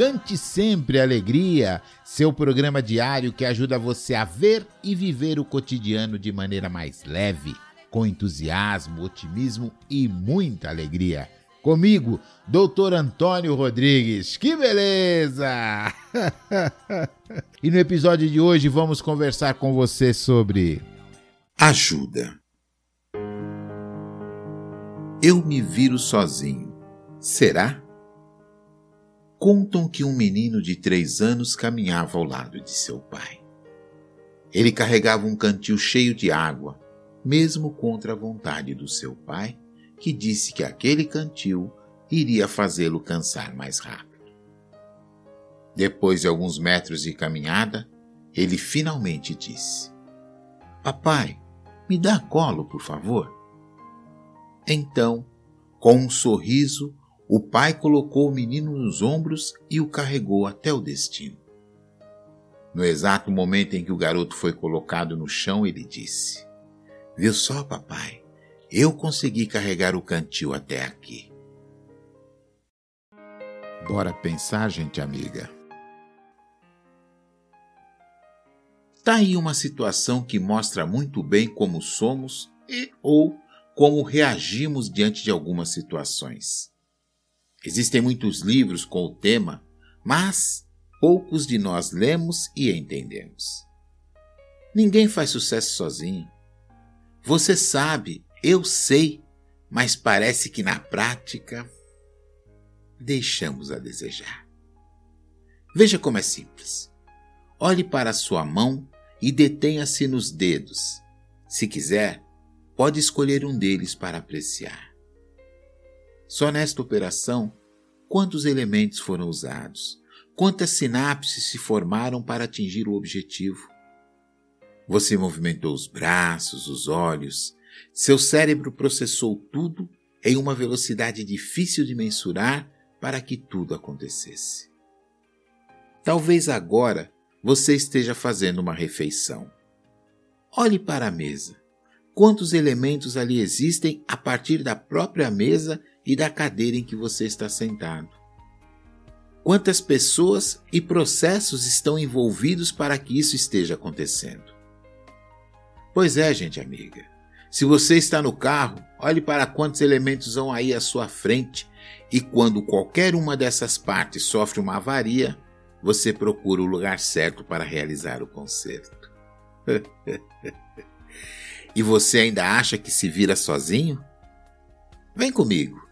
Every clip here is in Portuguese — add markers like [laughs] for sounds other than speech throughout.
Cante sempre alegria, seu programa diário que ajuda você a ver e viver o cotidiano de maneira mais leve, com entusiasmo, otimismo e muita alegria. Comigo, Doutor Antônio Rodrigues. Que beleza! [laughs] e no episódio de hoje vamos conversar com você sobre ajuda. Eu me viro sozinho. Será? Contam que um menino de três anos caminhava ao lado de seu pai. Ele carregava um cantil cheio de água, mesmo contra a vontade do seu pai, que disse que aquele cantil iria fazê-lo cansar mais rápido. Depois de alguns metros de caminhada, ele finalmente disse: Papai, me dá colo, por favor. Então, com um sorriso, o pai colocou o menino nos ombros e o carregou até o destino. No exato momento em que o garoto foi colocado no chão, ele disse: Viu só, papai, eu consegui carregar o cantil até aqui. Bora pensar, gente amiga. Tá aí uma situação que mostra muito bem como somos e ou como reagimos diante de algumas situações. Existem muitos livros com o tema, mas poucos de nós lemos e entendemos. Ninguém faz sucesso sozinho. Você sabe, eu sei, mas parece que na prática deixamos a desejar. Veja como é simples. Olhe para a sua mão e detenha-se nos dedos. Se quiser, pode escolher um deles para apreciar. Só nesta operação, quantos elementos foram usados? Quantas sinapses se formaram para atingir o objetivo? Você movimentou os braços, os olhos, seu cérebro processou tudo em uma velocidade difícil de mensurar para que tudo acontecesse. Talvez agora você esteja fazendo uma refeição. Olhe para a mesa. Quantos elementos ali existem a partir da própria mesa e da cadeira em que você está sentado? Quantas pessoas e processos estão envolvidos para que isso esteja acontecendo? Pois é, gente amiga. Se você está no carro, olhe para quantos elementos vão aí à sua frente e quando qualquer uma dessas partes sofre uma avaria, você procura o lugar certo para realizar o conserto. [laughs] e você ainda acha que se vira sozinho? Vem comigo.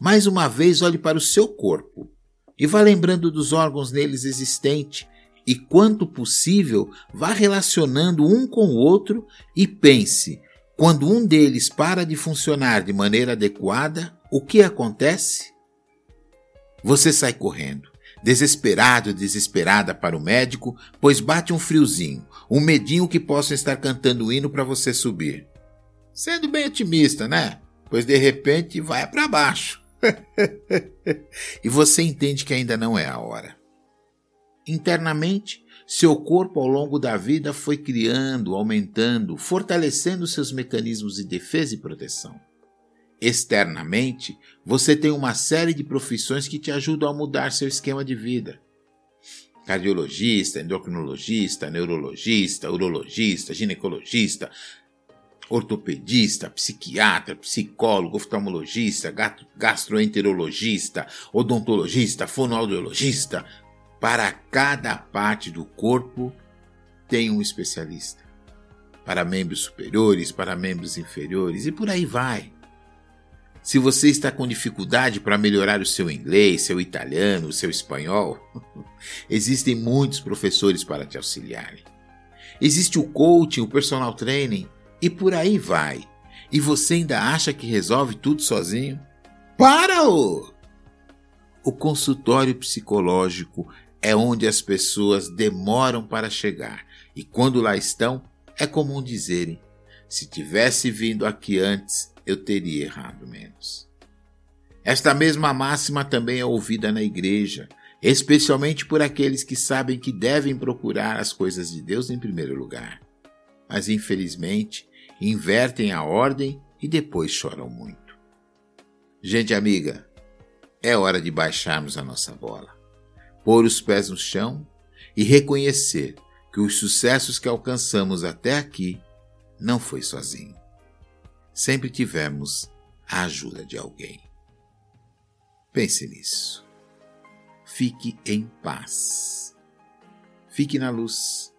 Mais uma vez, olhe para o seu corpo e vá lembrando dos órgãos neles existentes e, quanto possível, vá relacionando um com o outro e pense: quando um deles para de funcionar de maneira adequada, o que acontece? Você sai correndo, desesperado, desesperada para o médico, pois bate um friozinho, um medinho que possam estar cantando o hino para você subir. Sendo bem otimista, né? Pois de repente vai para baixo. [laughs] e você entende que ainda não é a hora. Internamente, seu corpo ao longo da vida foi criando, aumentando, fortalecendo seus mecanismos de defesa e proteção. Externamente, você tem uma série de profissões que te ajudam a mudar seu esquema de vida. Cardiologista, endocrinologista, neurologista, urologista, ginecologista, ortopedista, psiquiatra, psicólogo, oftalmologista, gastroenterologista, odontologista, fonoaudiologista. Para cada parte do corpo tem um especialista. Para membros superiores, para membros inferiores e por aí vai. Se você está com dificuldade para melhorar o seu inglês, seu italiano, o seu espanhol, [laughs] existem muitos professores para te auxiliarem. Existe o coaching, o personal training e por aí vai. E você ainda acha que resolve tudo sozinho? Para-o! O consultório psicológico é onde as pessoas demoram para chegar e quando lá estão, é comum dizerem: se tivesse vindo aqui antes, eu teria errado menos. Esta mesma máxima também é ouvida na igreja, especialmente por aqueles que sabem que devem procurar as coisas de Deus em primeiro lugar. Mas infelizmente, invertem a ordem e depois choram muito. Gente amiga, é hora de baixarmos a nossa bola, pôr os pés no chão e reconhecer que os sucessos que alcançamos até aqui não foi sozinho sempre tivemos a ajuda de alguém. Pense nisso. Fique em paz. Fique na luz.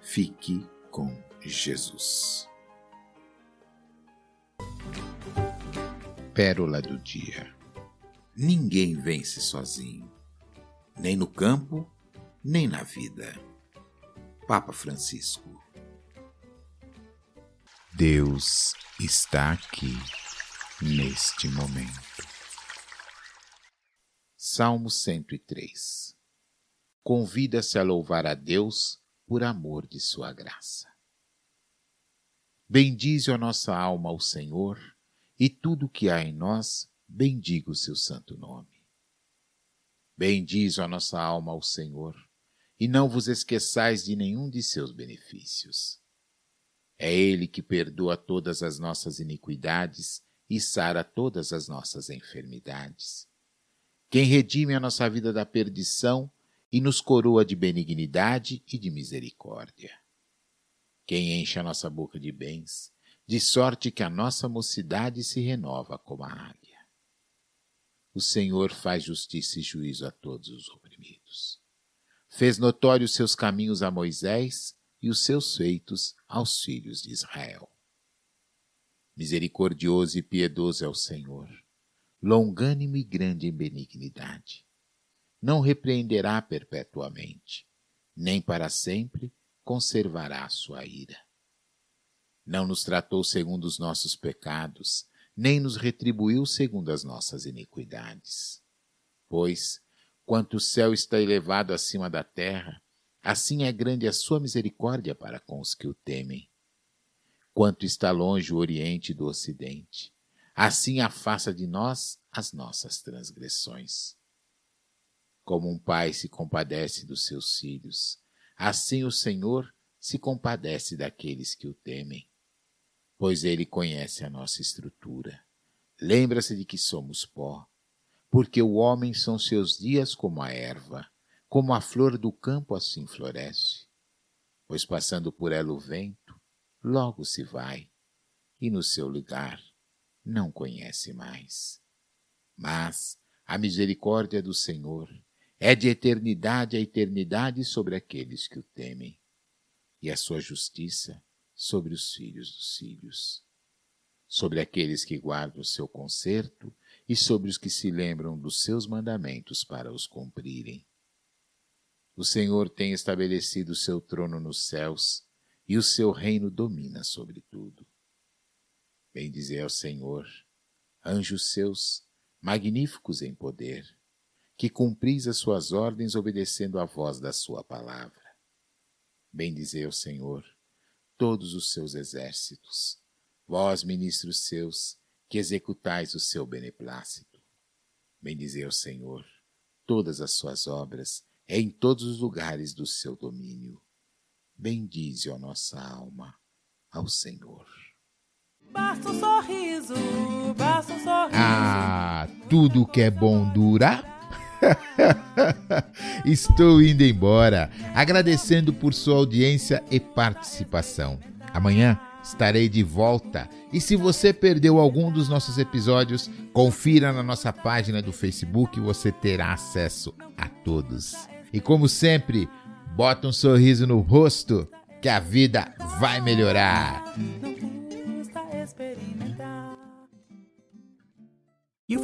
Fique com Jesus. Pérola do dia. Ninguém vence sozinho, nem no campo, nem na vida. Papa Francisco. Deus está aqui neste momento. Salmo 103 Convida-se a louvar a Deus por amor de sua graça. Bendize a nossa alma ao Senhor, e tudo que há em nós, bendiga o seu santo nome. Bendize a nossa alma ao Senhor, e não vos esqueçais de nenhum de seus benefícios é Ele que perdoa todas as nossas iniquidades e sara todas as nossas enfermidades. Quem redime a nossa vida da perdição e nos coroa de benignidade e de misericórdia. Quem enche a nossa boca de bens, de sorte que a nossa mocidade se renova como a águia. O Senhor faz justiça e juízo a todos os oprimidos. Fez notórios seus caminhos a Moisés e os seus feitos aos filhos de Israel. Misericordioso e piedoso é o Senhor, longânimo e grande em benignidade. Não repreenderá perpetuamente, nem para sempre conservará sua ira. Não nos tratou segundo os nossos pecados, nem nos retribuiu segundo as nossas iniquidades. Pois, quanto o céu está elevado acima da terra, Assim é grande a sua misericórdia para com os que o temem. Quanto está longe o Oriente do Ocidente, assim afasta de nós as nossas transgressões. Como um pai se compadece dos seus filhos, assim o Senhor se compadece daqueles que o temem, pois ele conhece a nossa estrutura. Lembra-se de que somos pó, porque o homem são seus dias como a erva como a flor do campo assim floresce, pois passando por ela o vento, logo se vai, e no seu lugar não conhece mais. Mas a misericórdia do Senhor é de eternidade a eternidade sobre aqueles que o temem, e a sua justiça sobre os filhos dos filhos, sobre aqueles que guardam o seu conserto e sobre os que se lembram dos seus mandamentos para os cumprirem. O Senhor tem estabelecido o seu trono nos céus e o seu reino domina sobre tudo. Bendizei ao Senhor, anjos seus, magníficos em poder, que cumpris as suas ordens obedecendo à voz da sua palavra. Bendizei ao Senhor, todos os seus exércitos, vós, ministros seus, que executais o seu beneplácito. Bendizei ao Senhor, todas as suas obras, em todos os lugares do seu domínio. Bendize a nossa alma ao Senhor. Basta um sorriso, basta um sorriso. Ah, tudo que é bom dura. [laughs] Estou indo embora, agradecendo por sua audiência e participação. Amanhã estarei de volta. E se você perdeu algum dos nossos episódios, confira na nossa página do Facebook, você terá acesso a todos. E como sempre, bota um sorriso no rosto que a vida vai melhorar.